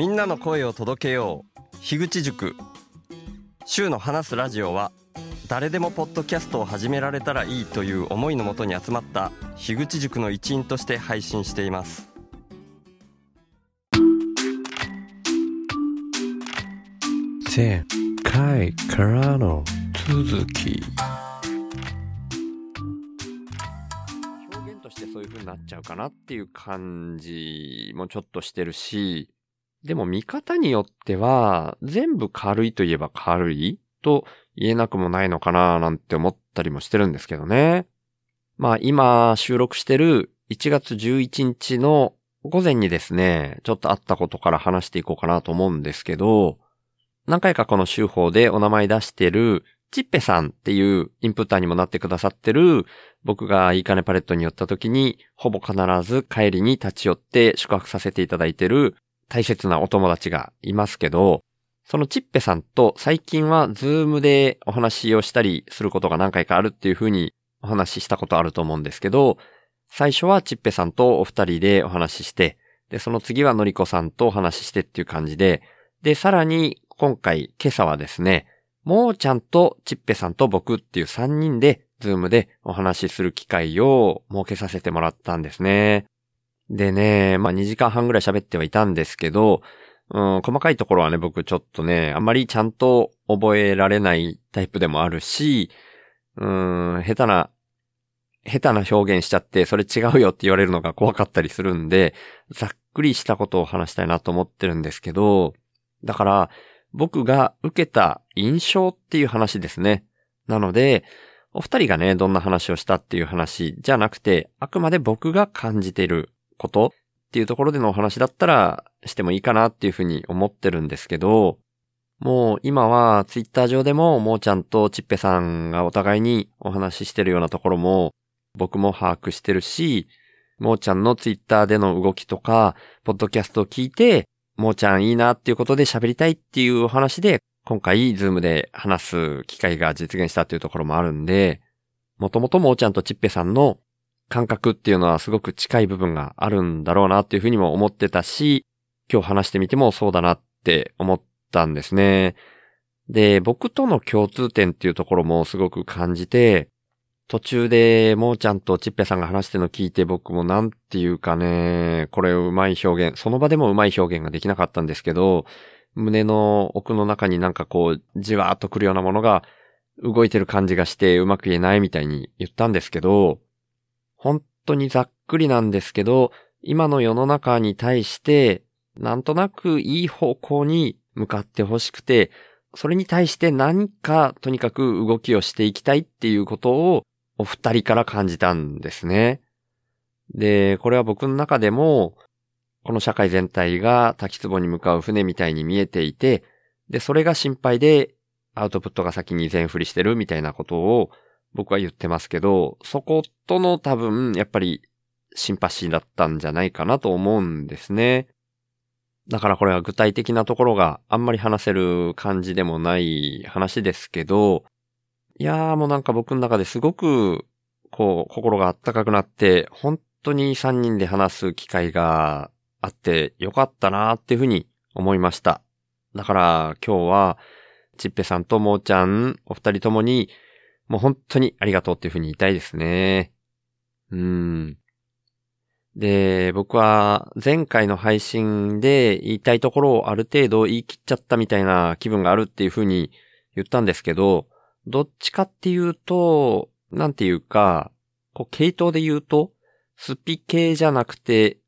みんなの声を届けよう。樋口塾。週の話すラジオは誰でもポッドキャストを始められたらいいという思いのもとに集まった樋口塾の一員として配信しています。前回からの続き。表現としてそういう風になっちゃうかなっていう感じもちょっとしてるし、でも見方によっては、全部軽いといえば軽いと言えなくもないのかななんて思ったりもしてるんですけどね。まあ今収録してる1月11日の午前にですね、ちょっとあったことから話していこうかなと思うんですけど、何回かこの週報でお名前出してる、チッペさんっていうインプッターにもなってくださってる、僕がいいかねパレットに寄った時に、ほぼ必ず帰りに立ち寄って宿泊させていただいてる大切なお友達がいますけど、そのチッペさんと最近は Zoom でお話をしたりすることが何回かあるっていうふうにお話ししたことあると思うんですけど、最初はチッペさんとお二人でお話しして、で、その次はのりこさんとお話ししてっていう感じで、で、さらに今回、今朝はですね、もーちゃんとちっぺさんと僕っていう3人で、 Zoom でお話しする機会を設けさせてもらったんですね。でね、まあ2時間半ぐらい喋ってはいたんですけど、うん、細かいところはね、僕ちょっとね、あんまりちゃんと覚えられないタイプでもあるし、うん、下手な、下手な表現しちゃって、それ違うよって言われるのが怖かったりするんで、ざっくりしたことを話したいなと思ってるんですけど、だから、僕が受けた印象っていう話ですね。なので、お二人がね、どんな話をしたっていう話じゃなくて、あくまで僕が感じていることっていうところでのお話だったらしてもいいかなっていうふうに思ってるんですけど、もう今はツイッター上でももーちゃんとちっぺさんがお互いにお話ししてるようなところも僕も把握してるし、もーちゃんのツイッターでの動きとか、ポッドキャストを聞いて、もーちゃんいいなっていうことで喋りたいっていうお話で、今回、ズームで話す機会が実現したっていうところもあるんで、もともともーちゃんとちっぺさんの感覚っていうのはすごく近い部分があるんだろうなっていうふうにも思ってたし、今日話してみてもそうだなって思ったんですね。で、僕との共通点っていうところもすごく感じて、途中で、もーちゃんとちっぺさんが話してるの聞いて僕もなんていうかね、これうまい表現、その場でもうまい表現ができなかったんですけど、胸の奥の中になんかこう、じわーっとくるようなものが動いてる感じがしてうまく言えないみたいに言ったんですけど、本当にざっくりなんですけど、今の世の中に対して、なんとなくいい方向に向かってほしくて、それに対して何かとにかく動きをしていきたいっていうことをお二人から感じたんですね。で、これは僕の中でも、この社会全体が滝壺に向かう船みたいに見えていて、で、それが心配でアウトプットが先に全振りしてるみたいなことを僕は言ってますけど、そことの多分、やっぱりシンパシーだったんじゃないかなと思うんですね。だからこれは具体的なところがあんまり話せる感じでもない話ですけど、いやーもうなんか僕の中ですごく、こう、心があったかくなって、本当に3人で話す機会があってよかったなーっていうふうに思いました。だから今日は、ちっぺさんともーちゃん、お二人ともに、もう本当にありがとうっていうふうに言いたいですね。うん。で、僕は前回の配信で言いたいところをある程度言い切っちゃったみたいな気分があるっていうふうに言ったんですけど、どっちかっていうと、なんていうか、こう、系統で言うと、スピ系じゃなくて、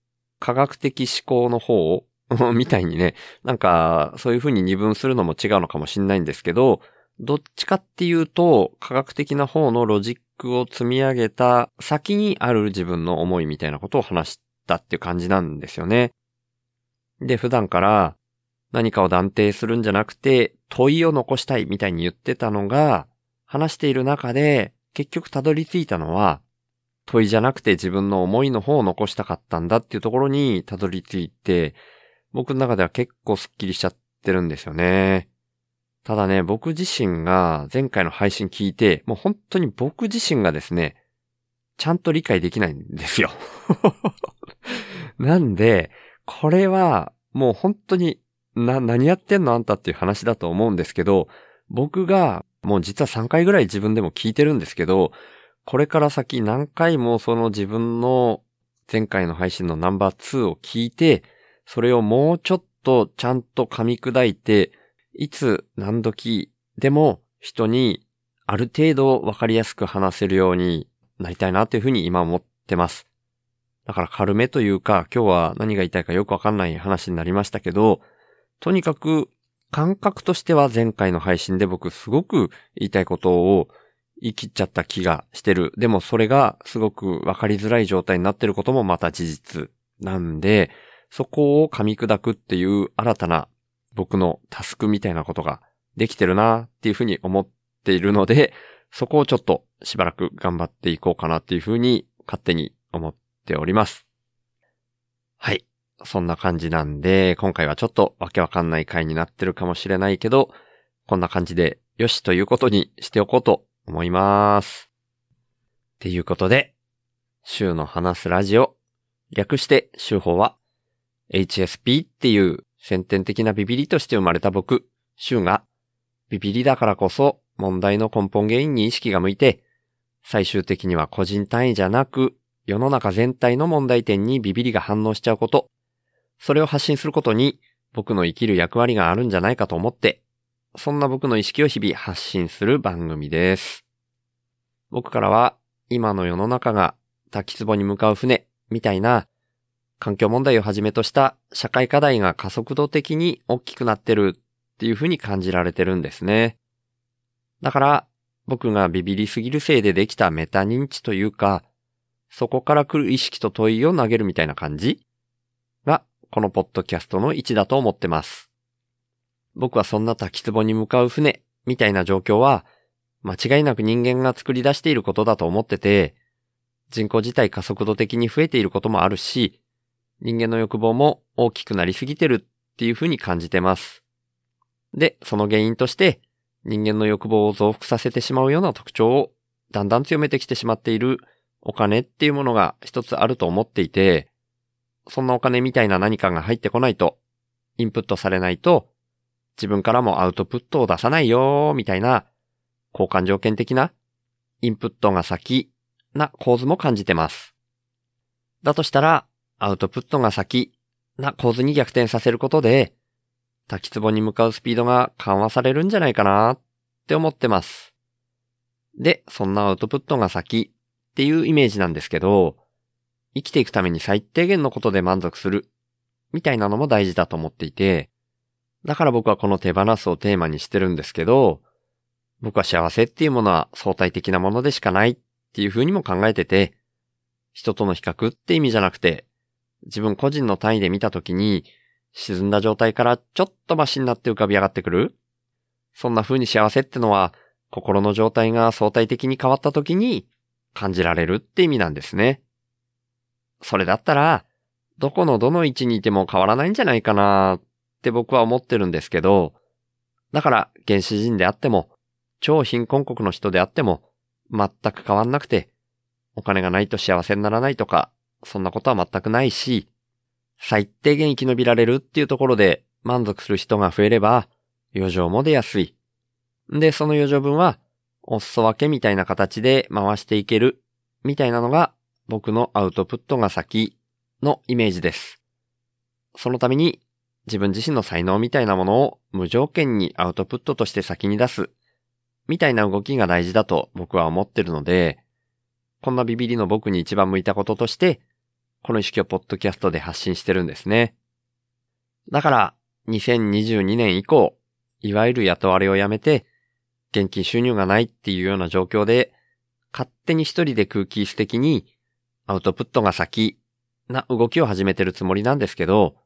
科学的思考の方を みたいにね、なんか、そういう風に二分するのも違うのかもしんないんですけど、どっちかっていうと、科学的な方のロジックを積み上げた先にある自分の思いみたいなことを話したっていう感じなんですよね。で、普段から何かを断定するんじゃなくて、問いを残したいみたいに言ってたのが、話している中で、結局たどり着いたのは、問いじゃなくて自分の思いの方を残したかったんだっていうところにたどり着いて、僕の中では結構スッキリしちゃってるんですよね。ただね、僕自身が前回の配信聞いて、もう本当に僕自身がですね、ちゃんと理解できないんですよ。なんで、これはもう本当に、な、何やってんの？あんたっていう話だと思うんですけど、僕が、もう実は3回ぐらい自分でも聞いてるんですけど、これから先何回もその自分の前回の配信のナンバー2を聞いて、それをもうちょっとちゃんと噛み砕いて、いつ何時でも人にある程度わかりやすく話せるようになりたいなというふうに今思ってます。だから軽めというか、今日は何が言いたいかよくわかんない話になりましたけど、とにかく感覚としては前回の配信で僕すごく言いたいことを言い切っちゃった気がしてる。でもそれがすごくわかりづらい状態になってることもまた事実なんで、そこを噛み砕くっていう新たな僕のタスクみたいなことができてるなっていうふうに思っているので、そこをちょっとしばらく頑張っていこうかなっていうふうに勝手に思っております。はい。そんな感じなんで、今回はちょっとわけわかんない回になってるかもしれないけど、こんな感じでよしということにしておこうと思います。っていうことで、週の話すラジオ、略して週報は、HSP っていう先天的なビビリとして生まれた僕、週が、ビビリだからこそ問題の根本原因に意識が向いて、最終的には個人単位じゃなく、世の中全体の問題点にビビリが反応しちゃうこと、それを発信することに僕の生きる役割があるんじゃないかと思って、そんな僕の意識を日々発信する番組です。僕からは今の世の中が滝壺に向かう船みたいな環境問題をはじめとした社会課題が加速度的に大きくなってるっていうふうに感じられてるんですね。だから僕がビビりすぎるせいでできたメタ認知というか、そこから来る意識と問いを投げるみたいな感じが、このポッドキャストの位置だと思ってます。僕はそんな滝壺に向かう船みたいな状況は、間違いなく人間が作り出していることだと思ってて、人口自体加速度的に増えていることもあるし、人間の欲望も大きくなりすぎてるっていうふうに感じてます。で、その原因として、人間の欲望を増幅させてしまうような特徴をだんだん強めてきてしまっているお金っていうものが一つあると思っていて、そんなお金みたいな何かが入ってこないと、インプットされないと、自分からもアウトプットを出さないよーみたいな、交換条件的な、インプットが先な構図も感じてます。だとしたら、アウトプットが先な構図に逆転させることで、滝壺に向かうスピードが緩和されるんじゃないかなって思ってます。で、そんなアウトプットが先っていうイメージなんですけど、生きていくために最低限のことで満足するみたいなのも大事だと思っていて、だから僕はこの手放すをテーマにしてるんですけど、僕は幸せっていうものは相対的なものでしかないっていう風にも考えてて、人との比較って意味じゃなくて、自分個人の単位で見たときに、沈んだ状態からちょっとマシになって浮かび上がってくる？そんな風に幸せってのは、心の状態が相対的に変わったときに感じられるって意味なんですね。それだったら、どこのどの位置にいても変わらないんじゃないかなって僕は思ってるんですけど、だから原始人であっても、超貧困国の人であっても、全く変わんなくて、お金がないと幸せにならないとか、そんなことは全くないし、最低限生き延びられるっていうところで満足する人が増えれば、余剰も出やすい。で、その余剰分は、お裾分けみたいな形で回していける、みたいなのが僕のアウトプットが先のイメージです。そのために自分自身の才能みたいなものを無条件にアウトプットとして先に出す、みたいな動きが大事だと僕は思ってるので、こんなビビリの僕に一番向いたこととして、この意識をポッドキャストで発信してるんですね。だから、2022年以降、いわゆる雇われをやめて、現金収入がないっていうような状況で、勝手に一人で空気質的にアウトプットが先な動きを始めてるつもりなんですけど、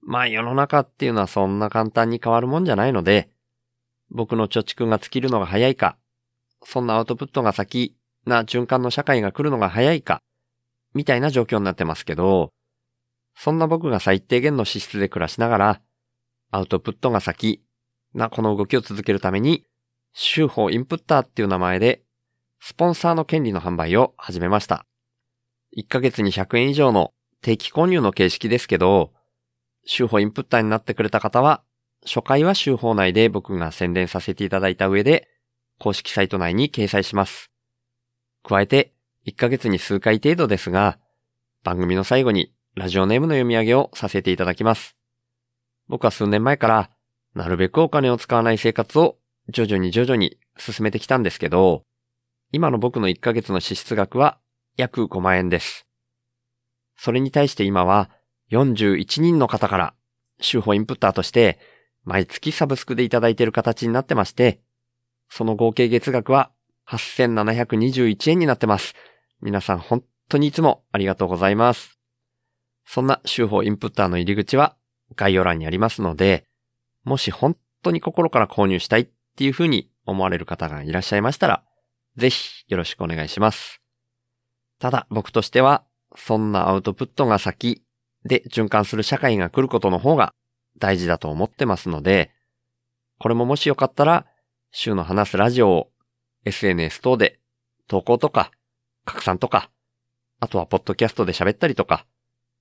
まあ世の中っていうのはそんな簡単に変わるもんじゃないので、僕の貯蓄が尽きるのが早いか、そんなアウトプットが先な循環の社会が来るのが早いか、みたいな状況になってますけど、そんな僕が最低限の資質で暮らしながら、アウトプットが先なこの動きを続けるために、週報インプッターっていう名前で、スポンサーの権利の販売を始めました。1ヶ月に100円以上の定期購入の形式ですけど、週報インプッターになってくれた方は、初回は週報内で僕が宣伝させていただいた上で、公式サイト内に掲載します。加えて、1ヶ月に数回程度ですが、番組の最後にラジオネームの読み上げをさせていただきます。僕は数年前から、なるべくお金を使わない生活を徐々に徐々に進めてきたんですけど、今の僕の1ヶ月の支出額は約5万円です。それに対して今は41人の方から週報インプッターとして毎月サブスクでいただいている形になってまして、その合計月額は8721円になってます。皆さん本当にいつもありがとうございます。そんな週報インプッターの入り口は概要欄にありますので、もし本当に心から購入したいっていうふうに思われる方がいらっしゃいましたら、ぜひよろしくお願いします。ただ僕としては、そんなアウトプットが先で循環する社会が来ることの方が大事だと思ってますので、これももしよかったら、週の話すラジオを SNS 等で投稿とか拡散とか、あとはポッドキャストで喋ったりとか、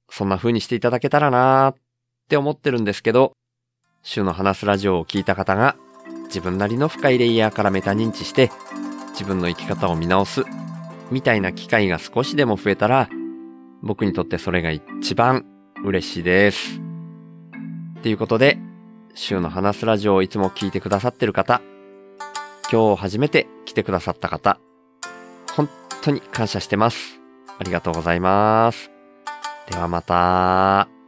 そんな風にしていただけたらなーって思ってるんですけど、週の話すラジオを聞いた方が自分なりの深いレイヤーからメタ認知して自分の生き方を見直すみたいな機会が少しでも増えたら僕にとってそれが一番嬉しいです。ということで、週の話すラジオをいつも聞いてくださってる方、今日初めて来てくださった方、当に感謝してます。ありがとうございます。ではまた。